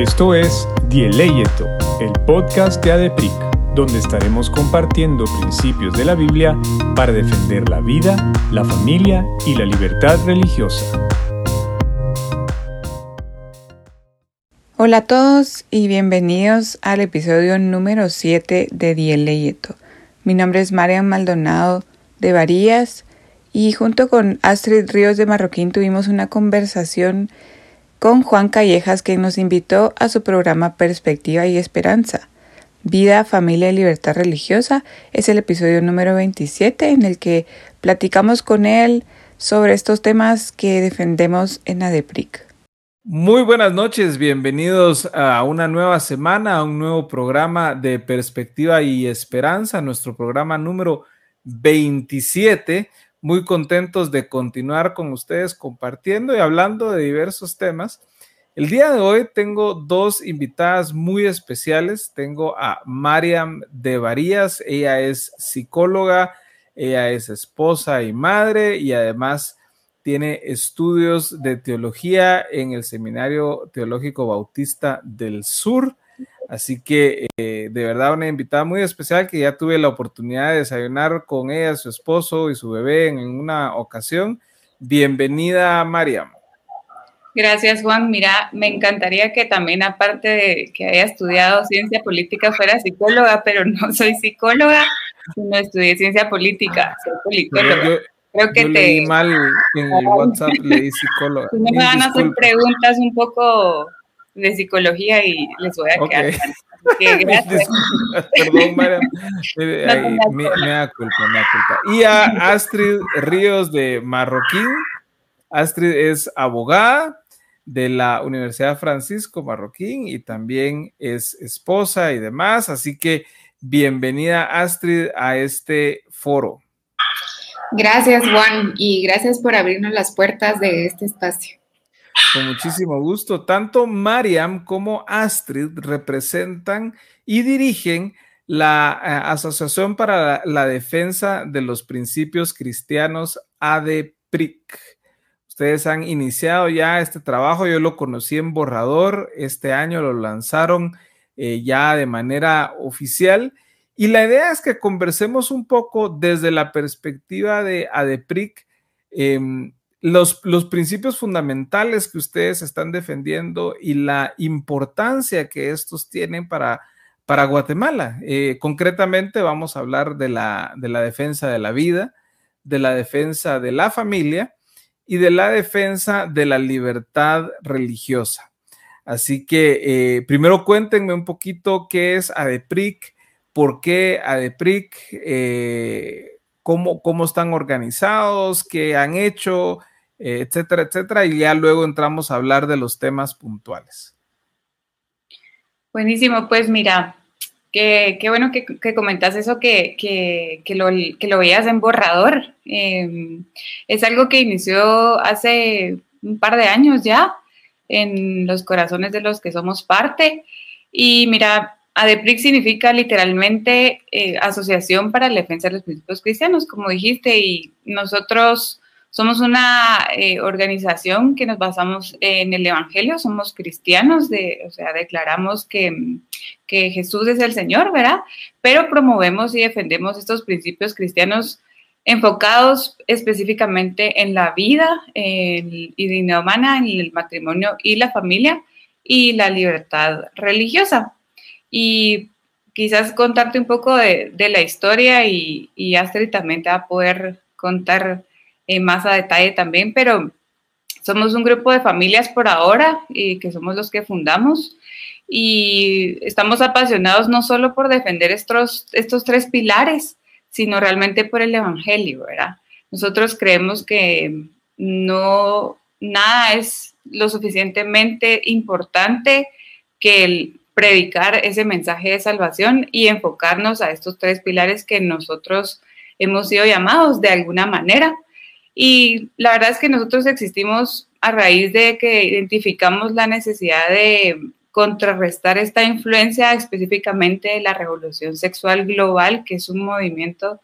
Esto es Dieleyeto, el podcast de ADEPRIC, donde estaremos compartiendo principios de la Biblia para defender la vida, la familia y la libertad religiosa. Hola a todos y bienvenidos al episodio número 7 de Dieleyeto. Mi nombre es Marian Maldonado de Varías y junto con Astrid Ríos de Marroquín tuvimos una conversación con Juan Callejas, quien nos invitó a su programa Perspectiva y Esperanza. Vida, Familia y Libertad Religiosa es el episodio número 27 en el que platicamos con él sobre estos temas que defendemos en ADEPRIC. Muy buenas noches, bienvenidos a una nueva semana, a un nuevo programa de Perspectiva y Esperanza, nuestro programa número 27 muy contentos de continuar con ustedes compartiendo y hablando de diversos temas. El día de hoy tengo dos invitadas muy especiales. Tengo a Mariam de Varías, ella es psicóloga, ella es esposa y madre y además tiene estudios de teología en el Seminario Teológico Bautista del Sur. Así que eh, de verdad una invitada muy especial que ya tuve la oportunidad de desayunar con ella, su esposo y su bebé en una ocasión. Bienvenida, Mariam. Gracias, Juan. Mira, me encantaría que también, aparte de que haya estudiado ciencia política, fuera psicóloga, pero no soy psicóloga, no estudié ciencia política, soy politóloga. Creo que te. Leí mal en el WhatsApp, leí psicóloga. Me van a hacer preguntas un poco de psicología y les voy a quedar. Perdón, Mariam. me, da culpa, me da culpa. Y a Astrid Ríos de Marroquín. Astrid es abogada de la Universidad Francisco Marroquín y también es esposa y demás. Así que bienvenida, Astrid, a este foro. Gracias, Juan, y gracias por abrirnos las puertas de este espacio. Con muchísimo gusto. Tanto Mariam como Astrid representan y dirigen la eh, Asociación para la, Defensa de los Principios Cristianos ADPRIC. Ustedes han iniciado ya este trabajo, yo lo conocí en borrador, este año lo lanzaron eh, ya de manera oficial y la idea es que conversemos un poco desde la perspectiva de ADPRIC. Em, los, principios fundamentales que ustedes están defendiendo y la importancia que estos tienen para, para Guatemala. Eh, concretamente vamos a hablar de la, de la defensa de la vida, de la defensa de la familia y de la defensa de la libertad religiosa. Así que eh, primero cuéntenme un poquito qué es ADEPRIC, por qué ADEPRIC, eh, cómo, cómo, están organizados, qué han hecho, etcétera, etcétera, y ya luego entramos a hablar de los temas puntuales. Buenísimo, pues mira, qué, bueno que, que, comentas eso, que, que, lo, que lo veías en borrador. Em, es algo que inició hace un par de años ya en los corazones de los que somos parte. Y mira, ADEPRIC significa literalmente eh, Asociación para la Defensa de los Principios Cristianos, como dijiste, y nosotros somos una eh, organización que nos basamos en el Evangelio, somos cristianos, o sea, declaramos que, que Jesús es el Señor, ¿verdad? Pero promovemos y defendemos estos principios cristianos enfocados específicamente en la vida y dignidad humana, en el matrimonio y la familia y la libertad religiosa. Y quizás contarte un poco de, de la historia y, y Astrid también te va a poder contar eh, más a detalle también, pero somos un grupo de familias por ahora y que somos los que fundamos y estamos apasionados no solo por defender estos, estos tres pilares, sino realmente por el Evangelio, ¿verdad? Nosotros creemos que no, nada es lo suficientemente importante que el predicar ese mensaje de salvación y enfocarnos a estos tres pilares que nosotros hemos sido llamados de alguna manera y la verdad es que nosotros existimos a raíz de que identificamos la necesidad de contrarrestar esta influencia específicamente la revolución sexual global, que es un movimiento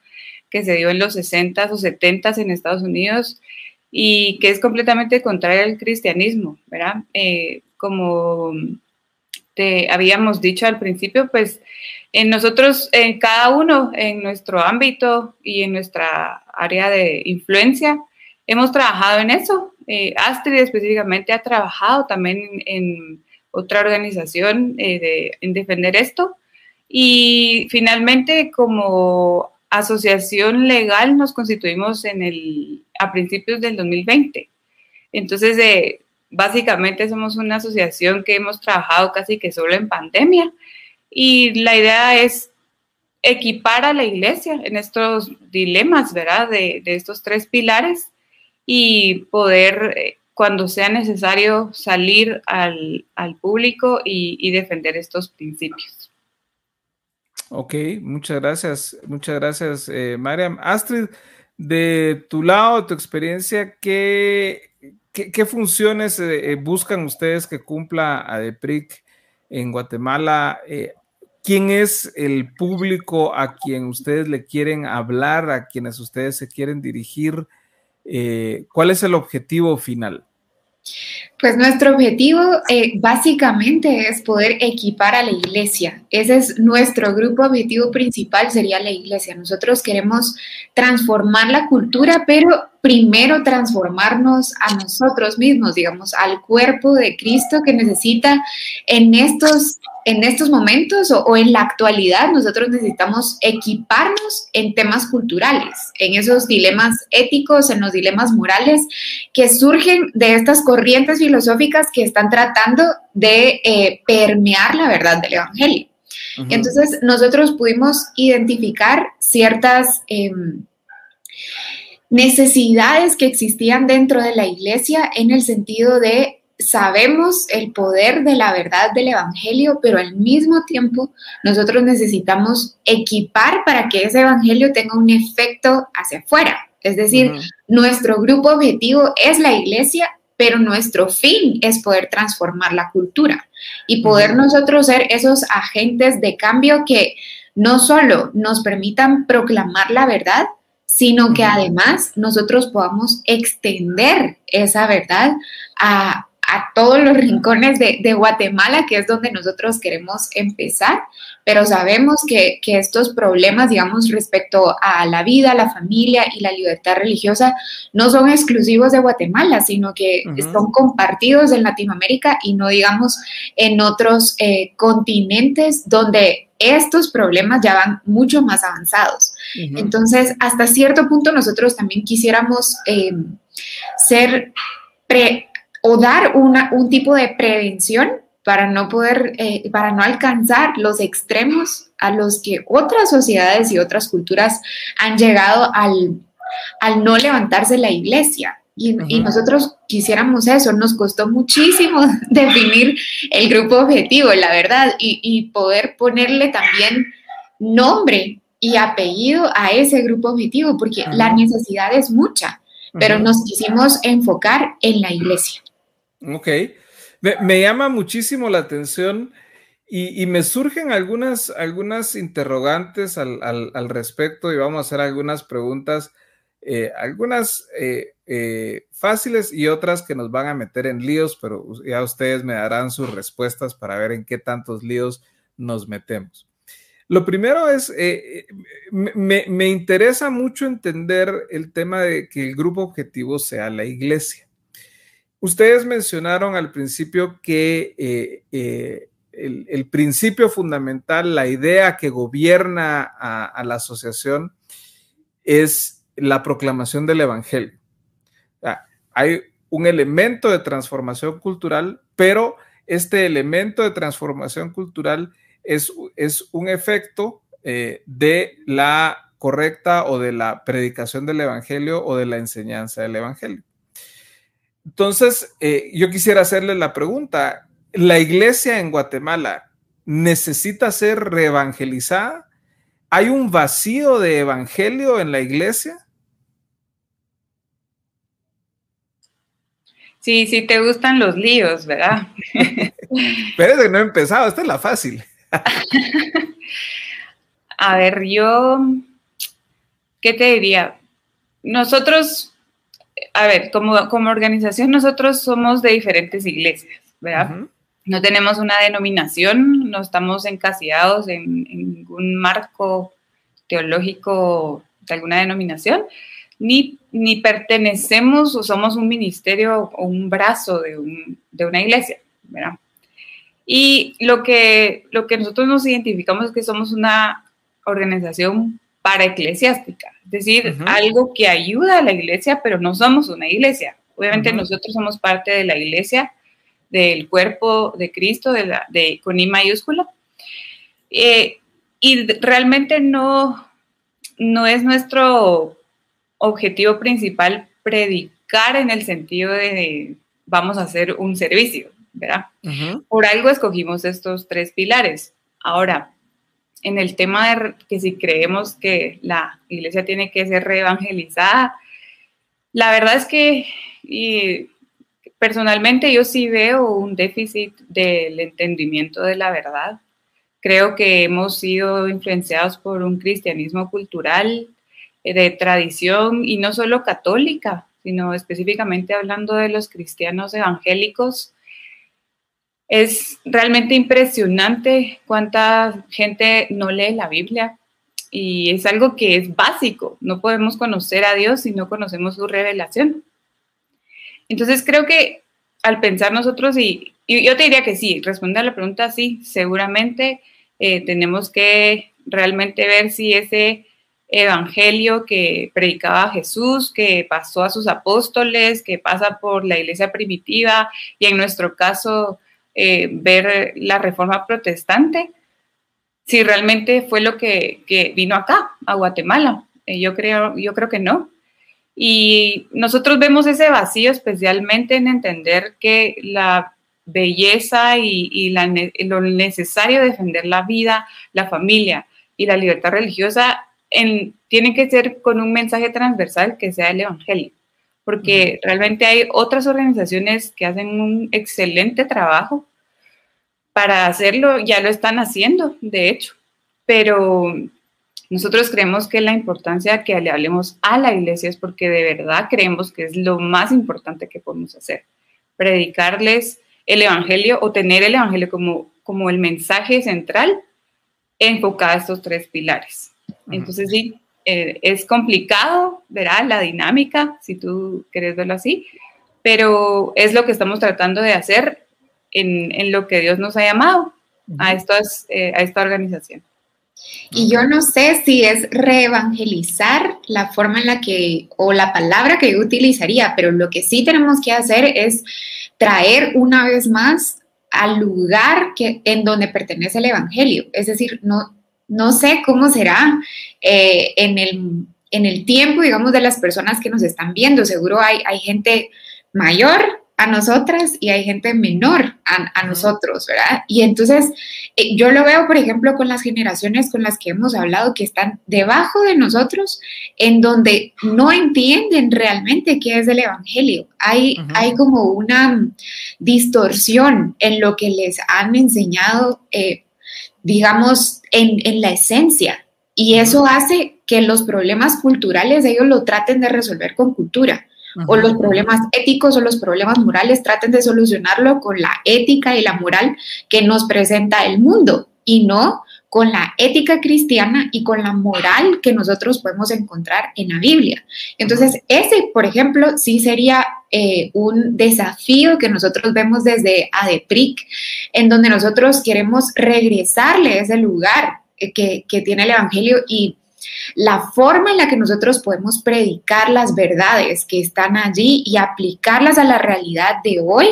que se dio en los 60s o 70s en Estados Unidos y que es completamente contrario al cristianismo, ¿verdad? Eh, como te habíamos dicho al principio, pues en nosotros, en cada uno, en nuestro ámbito y en nuestra área de influencia, hemos trabajado en eso. Eh, Astrid específicamente ha trabajado también en, otra organización eh, en defender esto. Y finalmente, como asociación legal, nos constituimos en el, a principios del 2020. Entonces, eh, básicamente somos una asociación que hemos trabajado casi que solo en pandemia y la idea es equipar a la iglesia en estos dilemas, ¿verdad? De, estos tres pilares y poder, eh, cuando sea necesario, salir al, público y, defender estos principios. Ok, muchas gracias, muchas gracias, eh, Mariam. Astrid, de tu lado, tu experiencia, ¿qué, qué, funciones eh, buscan ustedes que cumpla ADEPRIC en Guatemala? ¿Quién es el público a quien ustedes le quieren hablar, a quienes ustedes se quieren dirigir? ¿Cuál es el objetivo final? Pues nuestro objetivo eh, básicamente es poder equipar a la iglesia. Ese es nuestro grupo objetivo principal, sería la iglesia. Nosotros queremos transformar la cultura, pero primero transformarnos a nosotros mismos, digamos, al cuerpo de Cristo que necesita en estos en estos momentos o, en la actualidad nosotros necesitamos equiparnos en temas culturales, en esos dilemas éticos, en los dilemas morales que surgen de estas corrientes filosóficas que están tratando de eh, permear la verdad del Evangelio. Entonces nosotros pudimos identificar ciertas... Em, necesidades que existían dentro de la iglesia en el sentido de sabemos el poder de la verdad del Evangelio, pero al mismo tiempo nosotros necesitamos equipar para que ese Evangelio tenga un efecto hacia afuera. Es decir, nuestro grupo objetivo es la iglesia, pero nuestro fin es poder transformar la cultura y poder nosotros ser esos agentes de cambio que no solo nos permitan proclamar la verdad, sino que además nosotros podamos extender esa verdad a, a todos los rincones de, Guatemala, que es donde nosotros queremos empezar, pero sabemos que, estos problemas, digamos, respecto a la vida, la familia y la libertad religiosa, no son exclusivos de Guatemala, sino que son compartidos en Latinoamérica y no, digamos, en otros eh, continentes donde estos problemas ya van mucho más avanzados. Entonces, hasta cierto punto nosotros también quisiéramos eh, ser pre o dar un tipo de prevención para no poder, eh, para no alcanzar los extremos a los que otras sociedades y otras culturas han llegado al, al no levantarse la iglesia. Y, nosotros quisiéramos eso, nos costó muchísimo definir el grupo objetivo, la verdad, y, poder ponerle también nombre y apellido a ese grupo objetivo, porque la necesidad es mucha, pero nos quisimos enfocar en la iglesia. Ok. Me, llama muchísimo la atención y, me surgen algunas, algunas interrogantes al, respecto y vamos a hacer algunas preguntas, eh, algunas eh, eh, fáciles y otras que nos van a meter en líos, pero ya ustedes me darán sus respuestas para ver en qué tantos líos nos metemos. Lo primero es, me, me interesa mucho entender el tema de que el grupo objetivo sea la iglesia. Ustedes mencionaron al principio que eh, eh, el, principio fundamental, la idea que gobierna a, la asociación es la proclamación del Evangelio. hay un elemento de transformación cultural, pero este elemento de transformación cultural es, es un efecto eh, de la correcta o de la predicación del Evangelio o de la enseñanza del Evangelio. Entonces, eh, yo quisiera hacerle la pregunta, ¿la iglesia en Guatemala necesita ser reevangelizada? ¿Hay un vacío de evangelio en la iglesia? Sí, sí te gustan los líos, ¿verdad? Pero que no he empezado, esta es la fácil. A ver, yo, ¿qué te diría? Nosotros a ver, como, como organización nosotros somos de diferentes iglesias, ¿verdad? no tenemos una denominación, no estamos encasillados en, ningún marco teológico de alguna denominación, ni, ni, pertenecemos o somos un ministerio o un brazo de, una iglesia, Y lo que, lo que nosotros nos identificamos es que somos una organización paraeclesiástica, es decir, algo que ayuda a la iglesia, pero no somos una iglesia. Obviamente nosotros somos parte de la iglesia, del cuerpo de Cristo, de, la, de con I mayúscula. Eh, y realmente no, no es nuestro objetivo principal predicar en el sentido de vamos a hacer un servicio, ¿verdad? Por algo escogimos estos tres pilares. Ahora, en el tema de que si creemos que la iglesia tiene que ser reevangelizada, la verdad es que y personalmente yo sí veo un déficit del entendimiento de la verdad. Creo que hemos sido influenciados por un cristianismo cultural eh, de tradición y no solo católica, sino específicamente hablando de los cristianos evangélicos. Es realmente impresionante cuánta gente no lee la Biblia y es algo que es básico. No podemos conocer a Dios si no conocemos su revelación. Entonces creo que al pensar nosotros, y, yo te diría que sí, responde a la pregunta sí, seguramente eh, tenemos que realmente ver si ese evangelio que predicaba Jesús, que pasó a sus apóstoles, que pasa por la iglesia primitiva y en nuestro caso eh, ver la reforma protestante, si realmente fue lo que, vino acá, a Guatemala. Eh, yo, creo, yo creo que no. Y nosotros vemos ese vacío especialmente en entender que la belleza y, lo necesario de defender la vida, la familia y la libertad religiosa en, tiene que ser con un mensaje transversal que sea el Evangelio, porque realmente hay otras organizaciones que hacen un excelente trabajo para hacerlo, ya lo están haciendo, de hecho, pero nosotros creemos que la importancia que le hablemos a la iglesia es porque de verdad creemos que es lo más importante que podemos hacer. Predicarles el evangelio o tener el evangelio como, como el mensaje central enfocado a estos tres pilares. Entonces, sí, eh, es complicado, verá, la dinámica, si tú quieres verlo así, pero es lo que estamos tratando de hacer en, en lo que Dios nos ha llamado a, estas, eh, a esta organización. Y yo no sé si es reevangelizar la forma en la que, o la palabra que yo utilizaría, pero lo que sí tenemos que hacer es traer una vez más al lugar que, en donde pertenece el Evangelio. Es decir, no, no sé cómo será eh, en, el, en el tiempo, digamos, de las personas que nos están viendo. Seguro hay, hay gente mayor a nosotras y hay gente menor a, nosotros, ¿verdad? Y entonces eh, yo lo veo, por ejemplo, con las generaciones con las que hemos hablado que están debajo de nosotros, en donde no entienden realmente qué es el Evangelio. Hay, hay como una distorsión en lo que les han enseñado, eh, digamos, en, en la esencia. Y eso hace que los problemas culturales ellos lo traten de resolver con cultura o los problemas éticos o los problemas morales, traten de solucionarlo con la ética y la moral que nos presenta el mundo y no con la ética cristiana y con la moral que nosotros podemos encontrar en la Biblia. Entonces, ese, por ejemplo, sí sería eh, un desafío que nosotros vemos desde ADEPRIC, en donde nosotros queremos regresarle ese lugar eh, que, que tiene el Evangelio y la forma en la que nosotros podemos predicar las verdades que están allí y aplicarlas a la realidad de hoy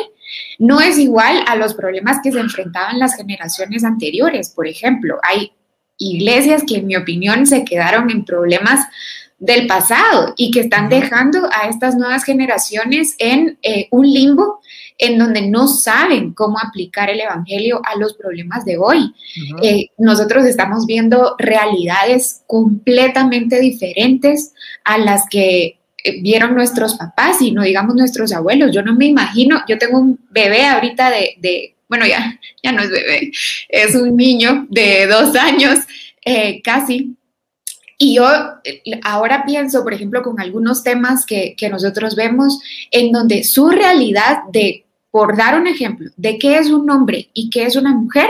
no es igual a los problemas que se enfrentaban las generaciones anteriores. Por ejemplo, hay iglesias que en mi opinión se quedaron en problemas del pasado y que están dejando a estas nuevas generaciones en eh, un limbo en donde no saben cómo aplicar el Evangelio a los problemas de hoy. Eh, nosotros estamos viendo realidades completamente diferentes a las que eh, vieron nuestros papás y no digamos nuestros abuelos. Yo no me imagino, yo tengo un bebé ahorita de, bueno, ya, ya no es bebé, es un niño de dos años eh, casi. Y yo ahora pienso, por ejemplo, con algunos temas que, que nosotros vemos en donde su realidad de por dar un ejemplo de qué es un hombre y qué es una mujer,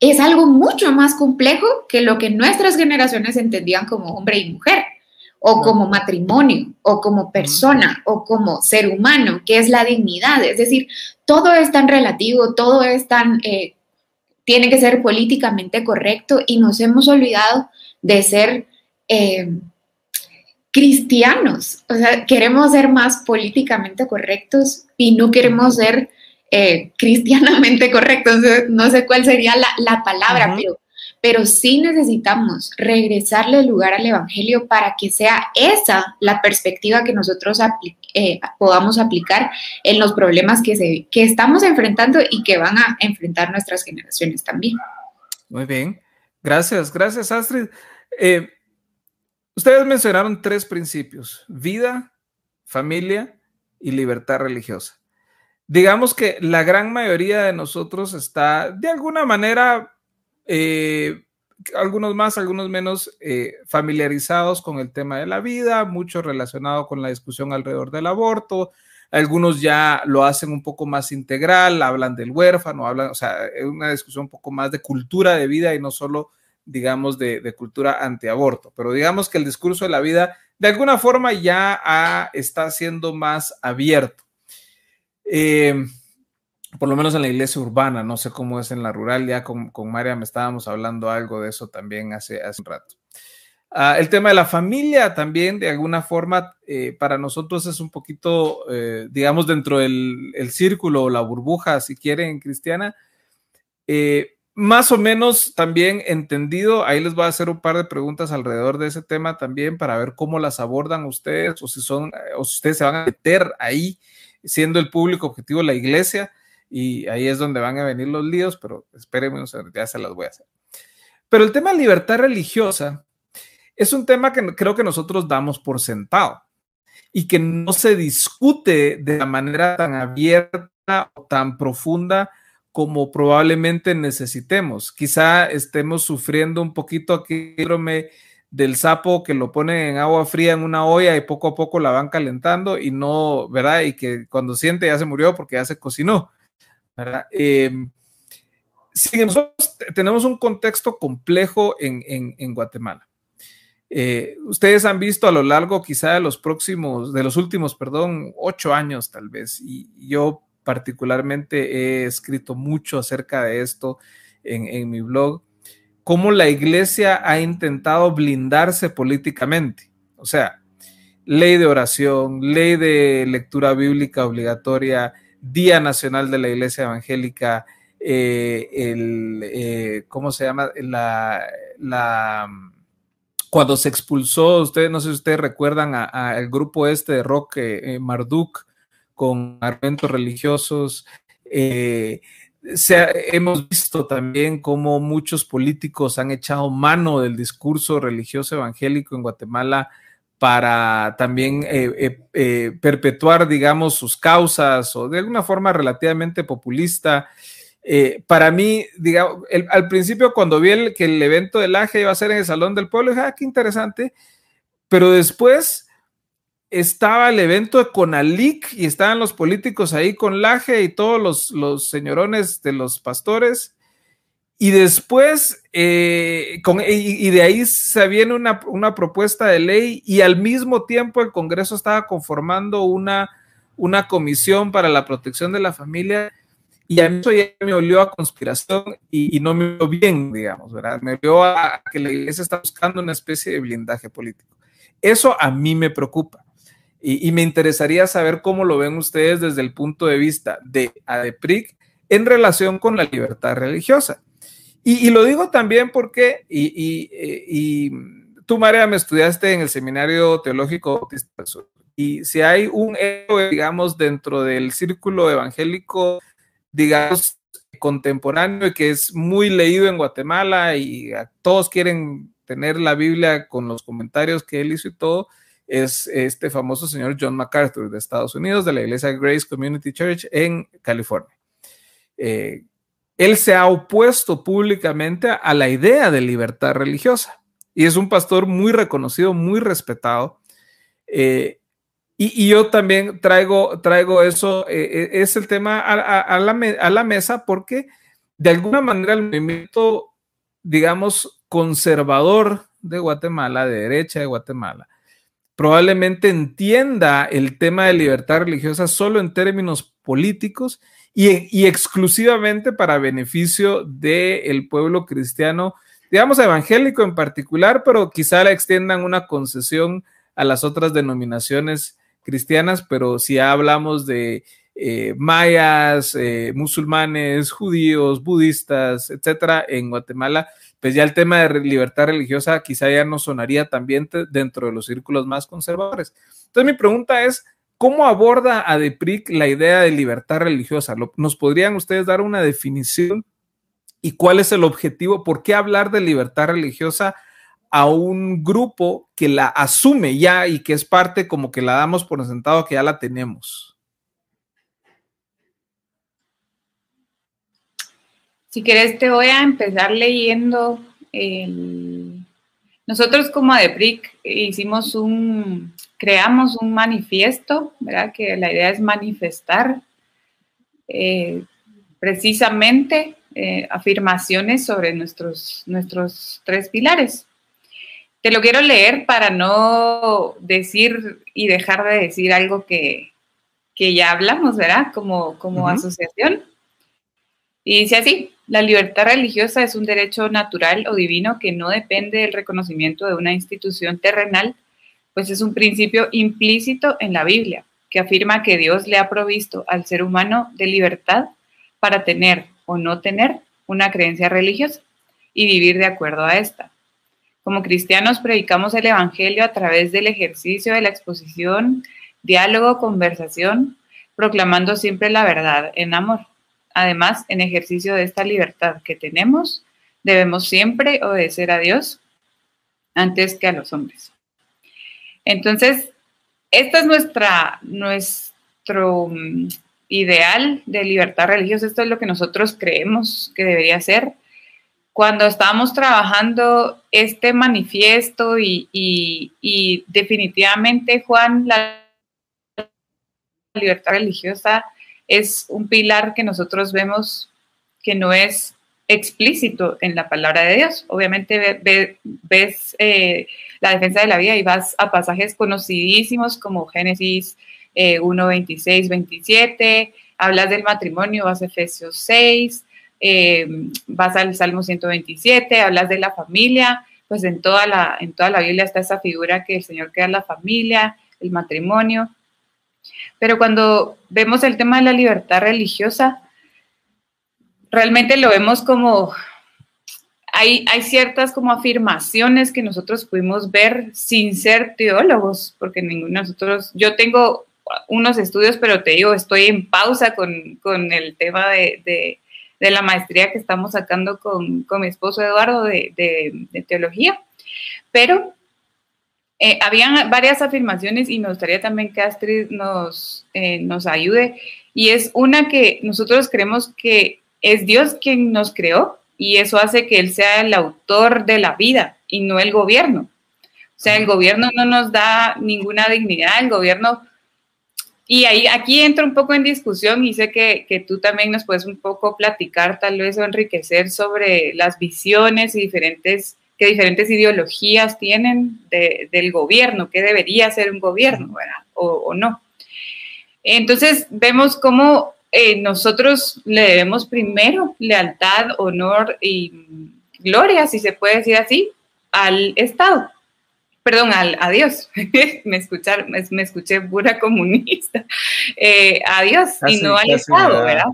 es algo mucho más complejo que lo que nuestras generaciones entendían como hombre y mujer, o como matrimonio, o como persona, o como ser humano, que es la dignidad. Es decir, todo es tan relativo, todo es tan, eh, tiene que ser políticamente correcto y nos hemos olvidado de ser eh, cristianos. O sea, queremos ser más políticamente correctos y no queremos ser eh, cristianamente correctos. No sé cuál sería la, palabra, pero, pero sí necesitamos regresarle el lugar al Evangelio para que sea esa la perspectiva que nosotros eh, podamos aplicar en los problemas que, se, que estamos enfrentando y que van a enfrentar nuestras generaciones también. Muy bien. Gracias, gracias Astrid. Eh, Ustedes mencionaron tres principios, vida, familia y libertad religiosa. Digamos que la gran mayoría de nosotros está de alguna manera, eh, algunos más, algunos menos, eh, familiarizados con el tema de la vida, mucho relacionado con la discusión alrededor del aborto. Algunos ya lo hacen un poco más integral, hablan del huérfano, hablan, o sea, es una discusión un poco más de cultura de vida y no solo digamos, de, cultura antiaborto, pero digamos que el discurso de la vida de alguna forma ya está siendo más abierto. Eh, por lo menos en la iglesia urbana, no sé cómo es en la rural, ya con, María me estábamos hablando algo de eso también hace, un rato. Ah, el tema de la familia también, de alguna forma, eh, para nosotros es un poquito, eh, digamos, dentro del el círculo o la burbuja, si quieren, cristiana, más o menos también entendido. Ahí les voy a hacer un par de preguntas alrededor de ese tema también para ver cómo las abordan ustedes o si son o si ustedes se van a meter ahí siendo el público objetivo la iglesia y ahí es donde van a venir los líos, pero espérenme, ya se las voy a hacer. Pero el tema de libertad religiosa es un tema que creo que nosotros damos por sentado y que no se discute de la manera tan abierta o tan profunda como probablemente necesitemos. Quizá estemos sufriendo un poquito aquí del sapo que lo pone en agua fría en una olla y poco a poco la van calentando y no, ¿verdad? Y que cuando siente ya se murió porque ya se cocinó, ¿verdad? Eh, tenemos un contexto complejo en, Guatemala. Eh, ustedes han visto a lo largo quizá de los próximos, de los últimos, perdón, ocho años tal vez, y yo particularmente he escrito mucho acerca de esto en, mi blog, cómo la iglesia ha intentado blindarse políticamente. O sea, ley de oración, ley de lectura bíblica obligatoria, Día Nacional de la Iglesia Evangélica, eh, el, eh, ¿cómo se llama? La, la, cuando se expulsó, ustedes, no sé si ustedes recuerdan al grupo este de rock eh, Marduk, con argumentos religiosos. Eh, hemos visto también cómo muchos políticos han echado mano del discurso religioso evangélico en Guatemala para también eh, eh, perpetuar, digamos, sus causas o de alguna forma relativamente populista. para mí, digamos, al principio cuando vi el, que el evento del AGE iba a ser en el Salón del Pueblo, dije, ah, qué interesante, pero después estaba el evento de Conalic y estaban los políticos ahí con Laje y todos los, los señorones de los pastores. Y después, eh, con, y, de ahí se viene una, una, propuesta de ley y al mismo tiempo el Congreso estaba conformando una, una comisión para la protección de la familia y a mí eso me olió a conspiración y, y no me olió bien, digamos, ¿verdad? Me olió a que la iglesia está buscando una especie de blindaje político. Eso a mí me preocupa. Y, me interesaría saber cómo lo ven ustedes desde el punto de vista de ADEPRIC en relación con la libertad religiosa. Y, lo digo también porque, y, tú, María, me estudiaste en el Seminario Teológico Bautista Sur. Y si hay un héroe, digamos, dentro del círculo evangélico, digamos, contemporáneo y que es muy leído en Guatemala y todos quieren tener la Biblia con los comentarios que él hizo y todo, es este famoso señor John MacArthur de Estados Unidos, de la iglesia Grace Community Church en California. Eh, él se ha opuesto públicamente a la idea de libertad religiosa y es un pastor muy reconocido, muy respetado. Eh, Y, yo también traigo, traigo eso, eh, es el tema a, la, a, la, mesa porque de alguna manera el movimiento, digamos, conservador de Guatemala, de derecha de Guatemala, probablemente entienda el tema de libertad religiosa solo en términos políticos y, exclusivamente para beneficio del pueblo cristiano, digamos evangélico en particular, pero quizá le extiendan una concesión a las otras denominaciones cristianas, pero si hablamos de eh, mayas, eh, musulmanes, judíos, budistas, etcétera, en Guatemala, pues ya el tema de libertad religiosa quizá ya no sonaría también dentro de los círculos más conservadores. Entonces mi pregunta es, ¿cómo aborda a DEPRIC la idea de libertad religiosa? ¿Nos podrían ustedes dar una definición? ¿Y cuál es el objetivo? ¿Por qué hablar de libertad religiosa a un grupo que la asume ya y que es parte como que la damos por sentado que ya la tenemos. Si quieres, te voy a empezar leyendo Nosotros como ADEPRIC hicimos un, creamos un manifiesto, ¿verdad? Que la idea es manifestar eh, precisamente eh, afirmaciones sobre nuestros, nuestros tres pilares. Te lo quiero leer para no decir y dejar de decir algo que, ya hablamos, ¿verdad? Como, como asociación. Y dice así, la libertad religiosa es un derecho natural o divino que no depende del reconocimiento de una institución terrenal, pues es un principio implícito en la Biblia, que afirma que Dios le ha provisto al ser humano de libertad para tener o no tener una creencia religiosa y vivir de acuerdo a esta. Como cristianos predicamos el Evangelio a través del ejercicio de la exposición, diálogo, conversación, proclamando siempre la verdad en amor. Además, en ejercicio de esta libertad que tenemos, debemos siempre obedecer a Dios antes que a los hombres. Entonces, esta es nuestra, nuestro mm, ideal de libertad religiosa, esto es lo que nosotros creemos que debería ser cuando estábamos trabajando este manifiesto y, definitivamente, Juan, la libertad religiosa es un pilar que nosotros vemos que no es explícito en la palabra de Dios. Obviamente ves eh, la defensa de la vida y vas a pasajes conocidísimos como Génesis 1, 26, 27, hablas del matrimonio, vas a Efesios 6, eh, vas al Salmo 127, hablas de la familia, pues en toda, la, en toda la Biblia está esa figura que el Señor crea la familia, el matrimonio. Pero cuando vemos el tema de la libertad religiosa, realmente lo vemos como, hay, ciertas como afirmaciones que nosotros pudimos ver sin ser teólogos, porque ninguno de nosotros, yo tengo unos estudios, pero te digo, estoy en pausa con, el tema de de la maestría que estamos sacando con, mi esposo Eduardo de, teología. Pero eh, habían varias afirmaciones y me gustaría también que Astrid nos, eh, nos ayude. Y es una que nosotros creemos que es Dios quien nos creó y eso hace que Él sea el autor de la vida y no el gobierno. O sea, el gobierno no nos da ninguna dignidad, el gobierno y ahí, aquí entro un poco en discusión y sé que, que, tú también nos puedes un poco platicar, tal vez, o enriquecer sobre las visiones y diferentes, que diferentes ideologías tienen del gobierno, qué debería ser un gobierno, ¿verdad? O, no. Entonces, vemos cómo eh, nosotros le debemos primero lealtad, honor y gloria, si se puede decir así, al Estado perdón, al, a Dios, me, escuchar, me, escuché pura comunista, eh, a Dios y no al Estado, ¿verdad?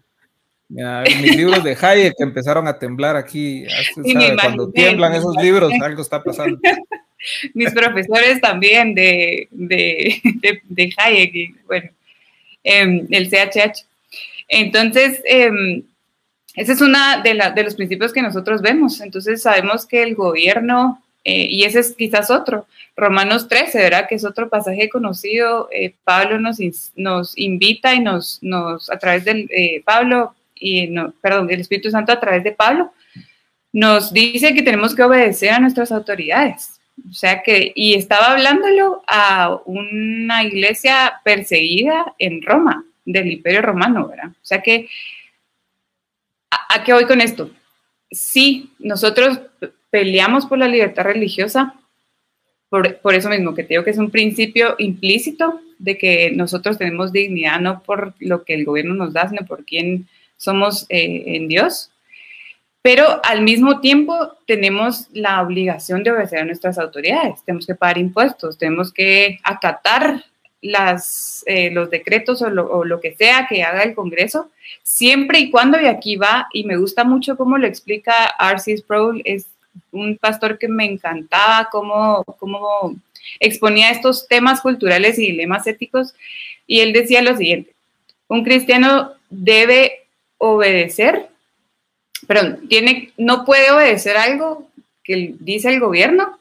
Mis libros de Hayek empezaron a temblar aquí. cuando tiemblan esos libros, algo está pasando. mis profesores también de, de, de, Hayek, y, bueno, em, el CHH. Entonces, eh, ese es uno de, de los principios que nosotros vemos. Entonces, sabemos que el gobierno eh, y ese es quizás otro. Romanos 13, ¿verdad? Que es otro pasaje conocido. Eh, Pablo nos, nos invita y nos, nos, a través del eh, Pablo, y no, perdón, el Espíritu Santo a través de Pablo, nos dice que tenemos que obedecer a nuestras autoridades. O sea que, y estaba hablándolo a una iglesia perseguida en Roma, del Imperio Romano, ¿verdad? O sea que, ¿a, qué voy con esto? Sí, nosotros peleamos por la libertad religiosa, por, por, eso mismo que te digo que es un principio implícito de que nosotros tenemos dignidad no por lo que el gobierno nos da, sino por quién somos eh, en Dios. Pero al mismo tiempo tenemos la obligación de obedecer a nuestras autoridades. Tenemos que pagar impuestos, tenemos que acatar las, eh, los decretos o lo, que sea que haga el Congreso, siempre y cuando, y aquí va, y me gusta mucho cómo lo explica R.C. Sproul, es un pastor que me encantaba cómo, cómo exponía estos temas culturales y dilemas éticos, y él decía lo siguiente, un cristiano debe obedecer pero tiene, no puede obedecer algo que dice el gobierno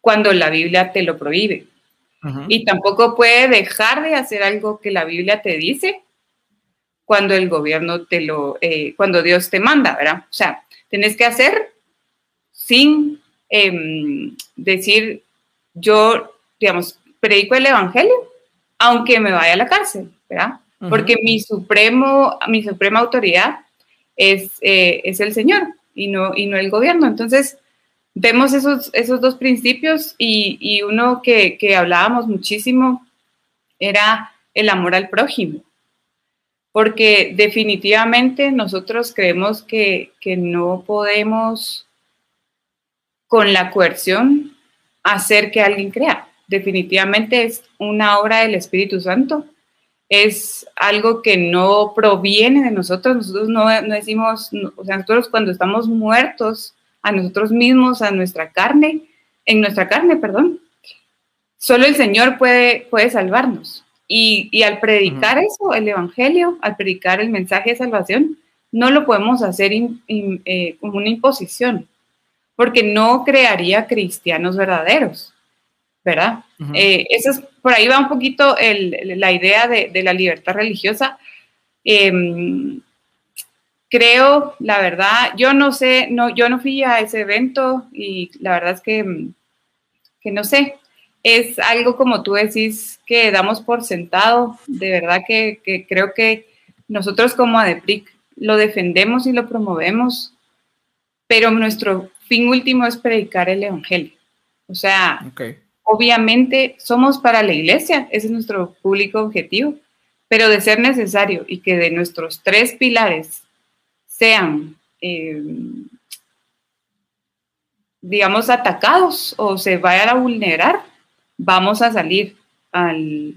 cuando la Biblia te lo prohíbe. Y tampoco puede dejar de hacer algo que la Biblia te dice cuando el gobierno te lo, eh, cuando Dios te manda, ¿verdad? O sea, tenés que hacer sin em, decir, yo, digamos, predico el Evangelio, aunque me vaya a la cárcel, ¿verdad? Porque mi supremo, mi suprema autoridad es, eh, es el Señor y no, y no el gobierno. Entonces, vemos esos, esos dos principios y, uno que, hablábamos muchísimo era el amor al prójimo, porque definitivamente nosotros creemos que, que no podemos con la coerción hacer que alguien crea. Definitivamente es una obra del Espíritu Santo es algo que no proviene de nosotros. Nosotros no, decimos, o sea, nosotros cuando estamos muertos a nosotros mismos, a nuestra carne, en nuestra carne, perdón, solo el Señor puede, puede salvarnos. Y, al predicar eso, el Evangelio, al predicar el mensaje de salvación, no lo podemos hacer eh, como una imposición, porque no crearía cristianos verdaderos. ¿verdad? Eh, eso es, por ahí va un poquito la idea de, la libertad religiosa. Em, creo, la verdad, yo no sé, no, yo no fui a ese evento y la verdad es que, que no sé, es algo como tú decís que damos por sentado, de verdad que, creo que nosotros como ADEPRIC lo defendemos y lo promovemos, pero nuestro fin último es predicar el Evangelio. O sea, obviamente somos para la iglesia, ese es nuestro público objetivo, pero de ser necesario y que de nuestros tres pilares sean, eh, digamos, atacados o se vayan a vulnerar, vamos a salir al,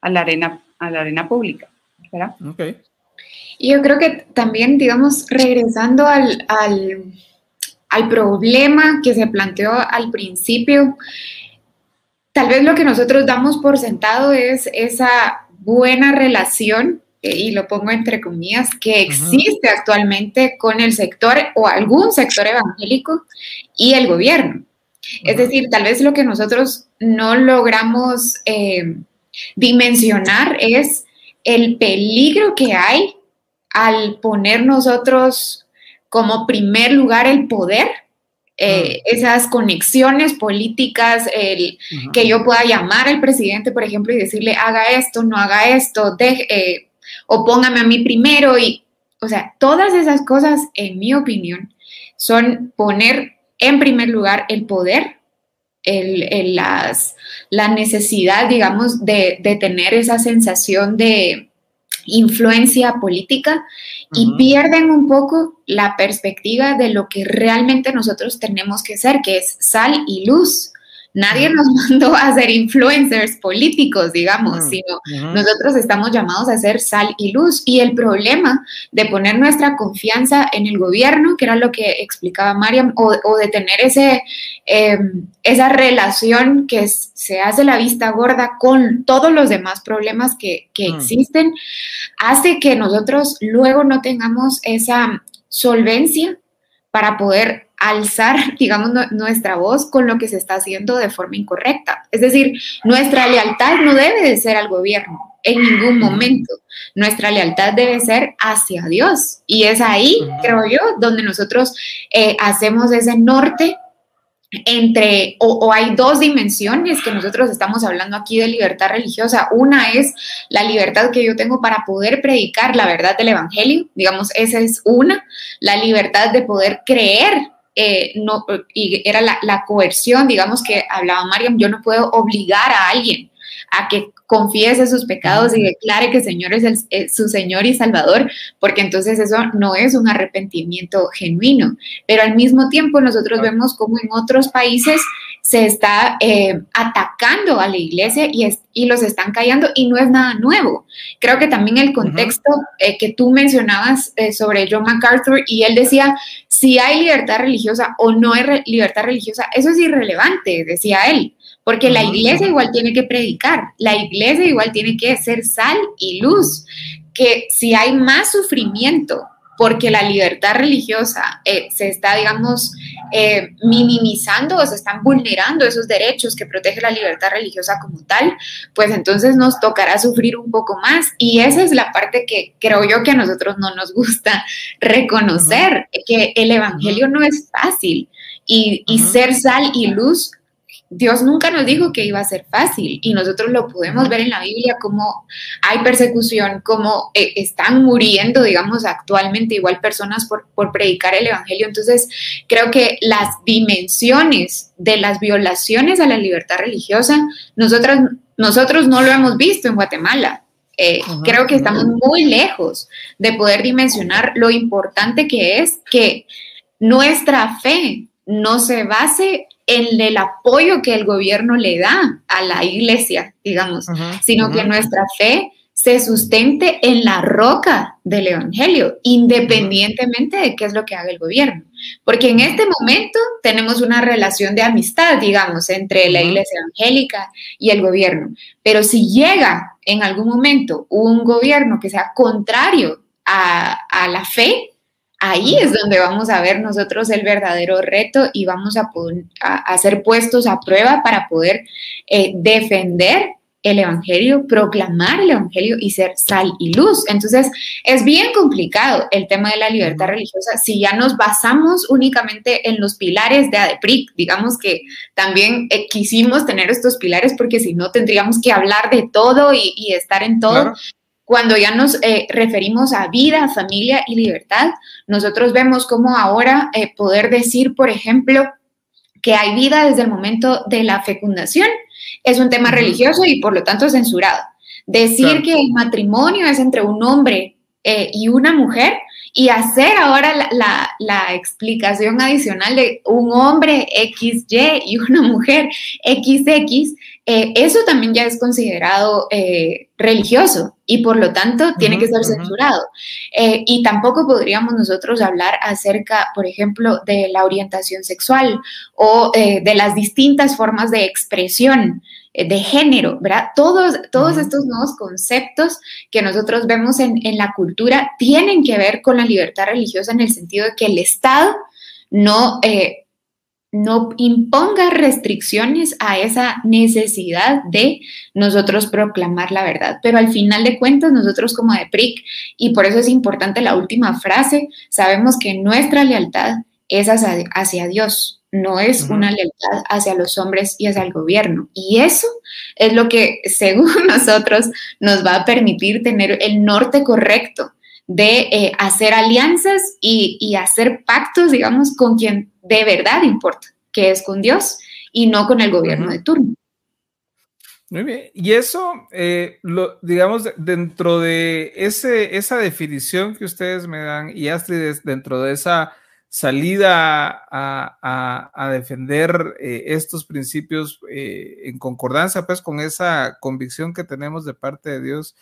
a, la arena, a la arena pública. ¿verdad? Okay. Y yo creo que también, digamos, regresando al, al, al problema que se planteó al principio, Tal vez lo que nosotros damos por sentado es esa buena relación, eh, y lo pongo entre comillas, que existe actualmente con el sector o algún sector evangélico y el gobierno. Es decir, tal vez lo que nosotros no logramos eh, dimensionar es el peligro que hay al poner nosotros como primer lugar el poder eh, esas conexiones políticas, el que yo pueda llamar al presidente, por ejemplo, y decirle, haga esto, no haga esto, de, eh, o póngame a mí primero, y, o sea, todas esas cosas, en mi opinión, son poner en primer lugar el poder, el, las, la necesidad, digamos, de, de tener esa sensación de, influencia política y pierden un poco la perspectiva de lo que realmente nosotros tenemos que ser, que es sal y luz. Nadie nos mandó a ser influencers políticos, digamos, sino nosotros estamos llamados a ser sal y luz. Y el problema de poner nuestra confianza en el gobierno, que era lo que explicaba Mariam, o, de tener ese, em, esa relación que se hace la vista gorda con todos los demás problemas que, que existen, hace que nosotros luego no tengamos esa solvencia para poder alzar, digamos, nuestra voz con lo que se está haciendo de forma incorrecta. Es decir, nuestra lealtad no debe de ser al gobierno en ningún momento. Nuestra lealtad debe ser hacia Dios. Y es ahí, creo yo, donde nosotros eh, hacemos ese norte entre, o, hay dos dimensiones que nosotros estamos hablando aquí de libertad religiosa. Una es la libertad que yo tengo para poder predicar la verdad del Evangelio, digamos, esa es una, la libertad de poder creer. Eh, no, y era la, la coerción, digamos que hablaba Mariam, yo no puedo obligar a alguien a que confiese sus pecados y declare que el Señor es eh, su Señor y Salvador, porque entonces eso no es un arrepentimiento genuino. Pero al mismo tiempo nosotros vemos como en otros países se está eh, atacando a la iglesia y, y, los están callando y no es nada nuevo. Creo que también el contexto eh, que tú mencionabas sobre John MacArthur y él decía, si hay libertad religiosa o no hay libertad religiosa, eso es irrelevante, decía él. Porque la iglesia igual tiene que predicar, la iglesia igual tiene que ser sal y luz. Que si hay más sufrimiento porque la libertad religiosa eh, se está, digamos, eh, minimizando o se están vulnerando esos derechos que protege la libertad religiosa como tal, pues entonces nos tocará sufrir un poco más. Y esa es la parte que creo yo que a nosotros no nos gusta reconocer, que el Evangelio no es fácil. Y, y ser sal y luz Dios nunca nos dijo que iba a ser fácil y nosotros lo podemos ver en la Biblia como hay persecución, como eh, están muriendo, digamos, actualmente igual personas por, por, predicar el Evangelio. Entonces, creo que las dimensiones de las violaciones a la libertad religiosa, nosotros, nosotros no lo hemos visto en Guatemala. Eh, creo que estamos muy lejos de poder dimensionar lo importante que es que nuestra fe no se base en el apoyo que el gobierno le da a la iglesia, digamos, sino que nuestra fe se sustente en la roca del Evangelio, independientemente de qué es lo que haga el gobierno. Porque en este momento tenemos una relación de amistad, digamos, entre la iglesia evangélica y el gobierno. Pero si llega en algún momento un gobierno que sea contrario a, a la fe, Ahí es donde vamos a ver nosotros el verdadero reto y vamos a, a, ser puestos a prueba para poder eh, defender el Evangelio, proclamar el Evangelio y ser sal y luz. Entonces, es bien complicado el tema de la libertad religiosa si ya nos basamos únicamente en los pilares de ADEPRIC. Digamos que también eh, quisimos tener estos pilares porque si no tendríamos que hablar de todo y, estar en todo. Cuando ya nos eh, referimos a vida, familia y libertad, nosotros vemos cómo ahora eh, poder decir, por ejemplo, que hay vida desde el momento de la fecundación es un tema religioso y por lo tanto censurado. Decir que el matrimonio es entre un hombre eh, y una mujer y hacer ahora la, explicación adicional de un hombre XY y una mujer XX, eso también ya es considerado religioso y por lo tanto tiene que ser censurado. Eh, y tampoco podríamos nosotros hablar acerca, por ejemplo, de la orientación sexual o eh, de las distintas formas de expresión eh, de género, ¿verdad? Todos, todos estos nuevos conceptos que nosotros vemos en, en la cultura tienen que ver con la libertad religiosa en el sentido de que el Estado no no imponga restricciones a esa necesidad de nosotros proclamar la verdad. Pero al final de cuentas, nosotros como de PRIC, y por eso es importante la última frase, sabemos que nuestra lealtad es hacia, Dios, no es una lealtad hacia los hombres y hacia el gobierno. Y eso es lo que, según nosotros, nos va a permitir tener el norte correcto de eh, hacer alianzas y, y hacer pactos, digamos, con quien de verdad importa, que es con Dios y no con el gobierno de turno. Muy bien. Y eso, eh, lo, digamos, dentro de ese, esa definición que ustedes me dan, y Astrid, dentro de esa salida a, defender eh, estos principios eh, en concordancia pues con esa convicción que tenemos de parte de Dios,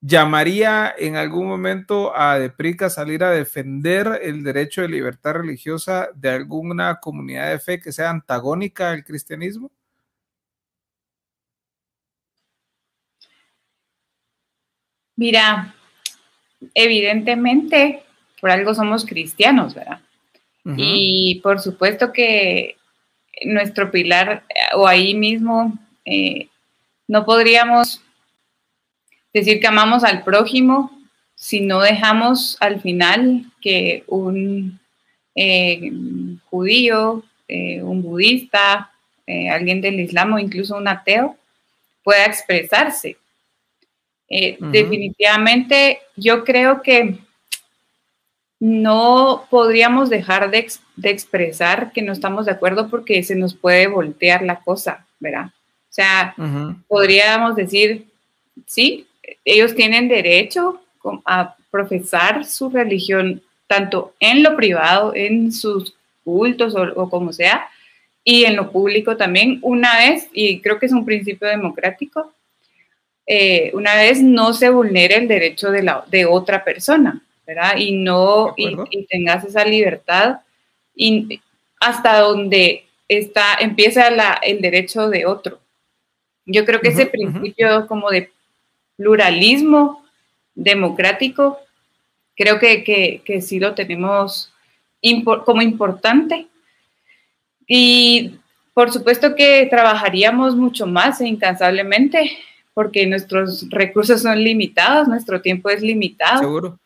llamaría en algún momento a Deprica salir a defender el derecho de libertad religiosa de alguna comunidad de fe que sea antagónica al cristianismo? Mira, evidentemente, por algo somos cristianos, ¿verdad? Y por supuesto que nuestro pilar, o ahí mismo, eh, no podríamos decir que amamos al prójimo si no dejamos al final que un eh, judío eh, un budista, alguien del Islam o incluso un ateo pueda expresarse. Definitivamente yo creo que no podríamos dejar de, expresar que no estamos de acuerdo porque se nos puede voltear la cosa, ¿verdad? O sea, podríamos decir, sí, ellos tienen derecho a profesar su religión tanto en lo privado, en sus cultos o, como sea, y en lo público también, una vez, y creo que es un principio democrático, eh, una vez no se vulnere el derecho de, la, de otra persona, ¿verdad? Y no, y, tengas esa libertad y hasta donde está, empieza el derecho de otro. Yo creo que ese principio como de pluralismo democrático, creo que, que, sí lo tenemos como importante. Y por supuesto que trabajaríamos mucho más e incansablemente porque nuestros recursos son limitados, nuestro tiempo es limitado. Seguro.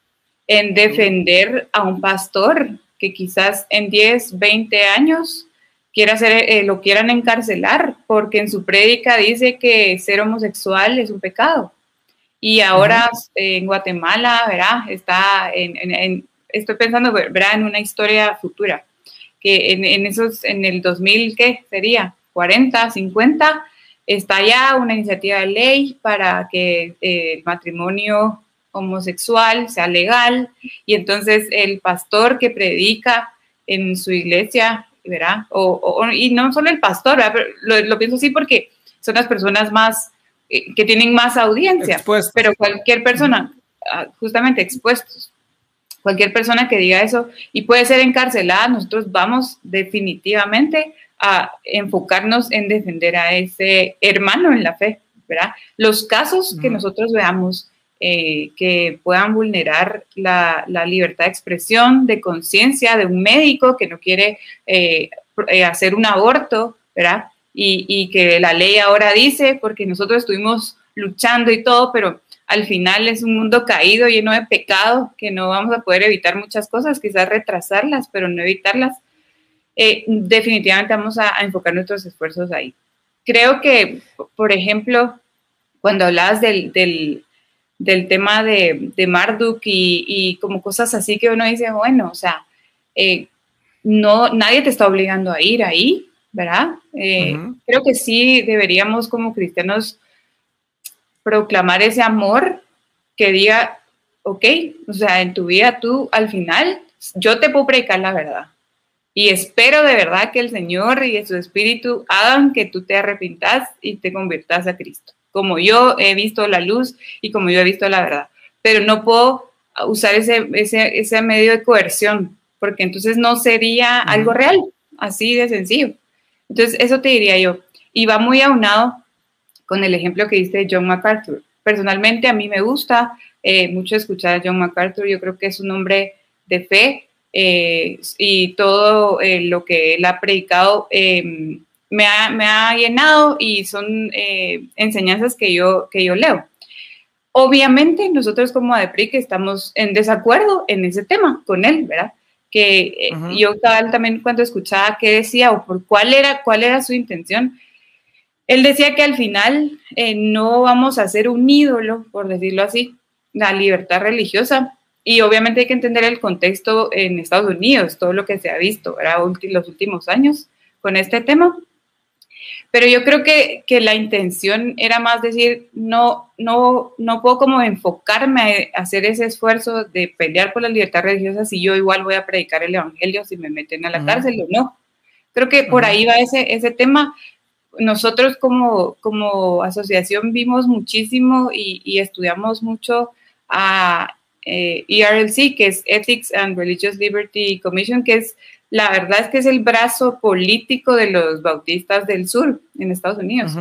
En defender a un pastor que quizás en 10, 20 años quiera ser, eh, lo quieran encarcelar porque en su prédica dice que ser homosexual es un pecado. Y ahora eh, en Guatemala, ¿verdad? Está en, estoy pensando, ¿verdad? En una historia futura, que en, esos, en el 2000, ¿qué sería? 40, 50, está ya una iniciativa de ley para que eh, el matrimonio homosexual sea legal. Y entonces el pastor que predica en su iglesia ¿verdad? O, y no solo el pastor, lo, pienso así porque son las personas más, eh, que tienen más audiencia, pero cualquier persona, ah, justamente expuestos, cualquier persona que diga eso y puede ser encarcelada, nosotros vamos definitivamente a enfocarnos en defender a ese hermano en la fe, ¿verdad? Los casos que nosotros veamos eh, que puedan vulnerar la, libertad de expresión, de conciencia de un médico que no quiere eh, eh, hacer un aborto, ¿verdad? Y, que la ley ahora dice, porque nosotros estuvimos luchando y todo, pero al final es un mundo caído, lleno de pecado, que no vamos a poder evitar muchas cosas, quizás retrasarlas, pero no evitarlas. definitivamente vamos a, enfocar nuestros esfuerzos ahí. Creo que, por ejemplo, cuando hablabas del, del tema de, de Marduk y, como cosas así que uno dice, bueno, o sea, eh, no, nadie te está obligando a ir ahí, ¿verdad? Eh, creo que sí deberíamos como cristianos proclamar ese amor que diga, ok, o sea, en tu vida tú al final, yo te puedo predicar la verdad. Y espero de verdad que el Señor y su Espíritu hagan que tú te arrepintas y te conviertas a Cristo como yo he visto la luz y como yo he visto la verdad. Pero no puedo usar ese, ese, medio de coerción, porque entonces no sería algo real, así de sencillo. Entonces, eso te diría yo. Y va muy aunado con el ejemplo que diste de John MacArthur. Personalmente, a mí me gusta eh, mucho escuchar a John MacArthur. Yo creo que es un hombre de fe eh, y todo eh, lo que él ha predicado me ha, llenado y son eh, enseñanzas que yo, que yo leo. Obviamente nosotros como ADEPRIC estamos en desacuerdo en ese tema con él, ¿verdad? Que eh, yo también cuando escuchaba qué decía o por cuál era, cuál era su intención, él decía que al final eh, no vamos a ser un ídolo, por decirlo así, la libertad religiosa. Y obviamente hay que entender el contexto en Estados Unidos, todo lo que se ha visto, ¿verdad? Los últimos años con este tema. Pero yo creo que, que, la intención era más decir, no, no, no puedo como enfocarme a hacer ese esfuerzo de pelear por la libertad religiosa si yo igual voy a predicar el Evangelio si me meten a la cárcel o no. Creo que por ahí va ese, ese tema. Nosotros como, como asociación vimos muchísimo y, y estudiamos mucho a eh, ERLC, que es Ethics and Religious Liberty Commission, que es la verdad es que es el brazo político de los bautistas del sur en Estados Unidos.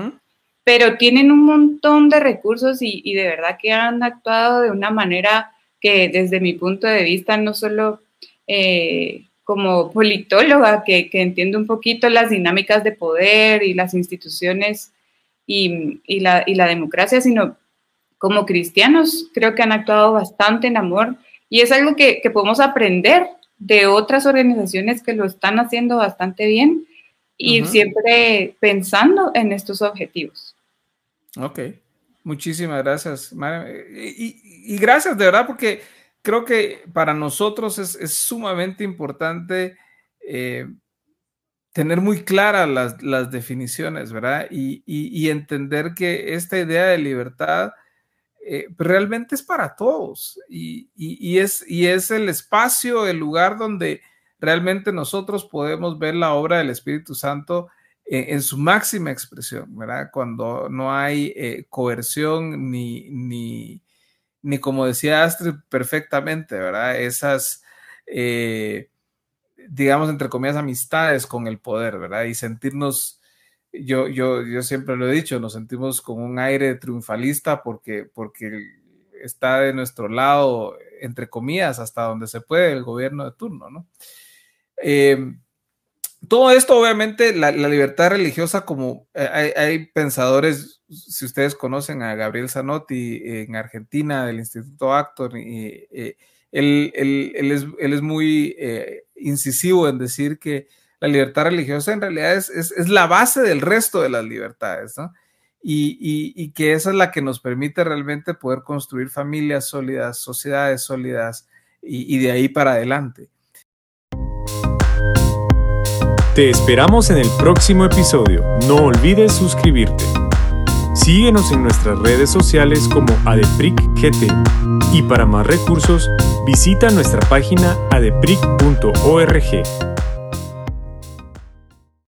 Pero tienen un montón de recursos y, de verdad que han actuado de una manera que desde mi punto de vista, no solo eh, como politóloga, que, que entiende un poquito las dinámicas de poder y las instituciones y, la, y la democracia, sino como cristianos, creo que han actuado bastante en amor y es algo que, que podemos aprender de otras organizaciones que lo están haciendo bastante bien y siempre pensando en estos objetivos. Ok, muchísimas gracias, Y, gracias de verdad porque creo que para nosotros es, sumamente importante eh, tener muy claras las, definiciones, ¿verdad? Y, entender que esta idea de libertad eh, realmente es para todos y, es, y es el espacio, el lugar donde realmente nosotros podemos ver la obra del Espíritu Santo en, su máxima expresión, ¿verdad? Cuando no hay eh, coerción ni, ni, ni, como decía Astrid perfectamente, ¿verdad? Esas, eh, digamos, entre comillas, amistades con el poder, ¿verdad? Y sentirnos, yo, yo, yo siempre lo he dicho, nos sentimos con un aire triunfalista porque, porque está de nuestro lado, entre comillas, hasta donde se puede el gobierno de turno, ¿no? Eh, todo esto, obviamente, la, libertad religiosa, como eh, hay, pensadores, si ustedes conocen a Gabriel Zanotti en Argentina, del Instituto Actor, y, eh, él, es, muy incisivo en decir que la libertad religiosa en realidad es, la base del resto de las libertades, ¿no? Y, que esa es la que nos permite realmente poder construir familias sólidas, sociedades sólidas y de ahí para adelante. Te esperamos en el próximo episodio. No olvides suscribirte. Síguenos en nuestras redes sociales como ADEPRICGT y para más recursos visita nuestra página adepric.org.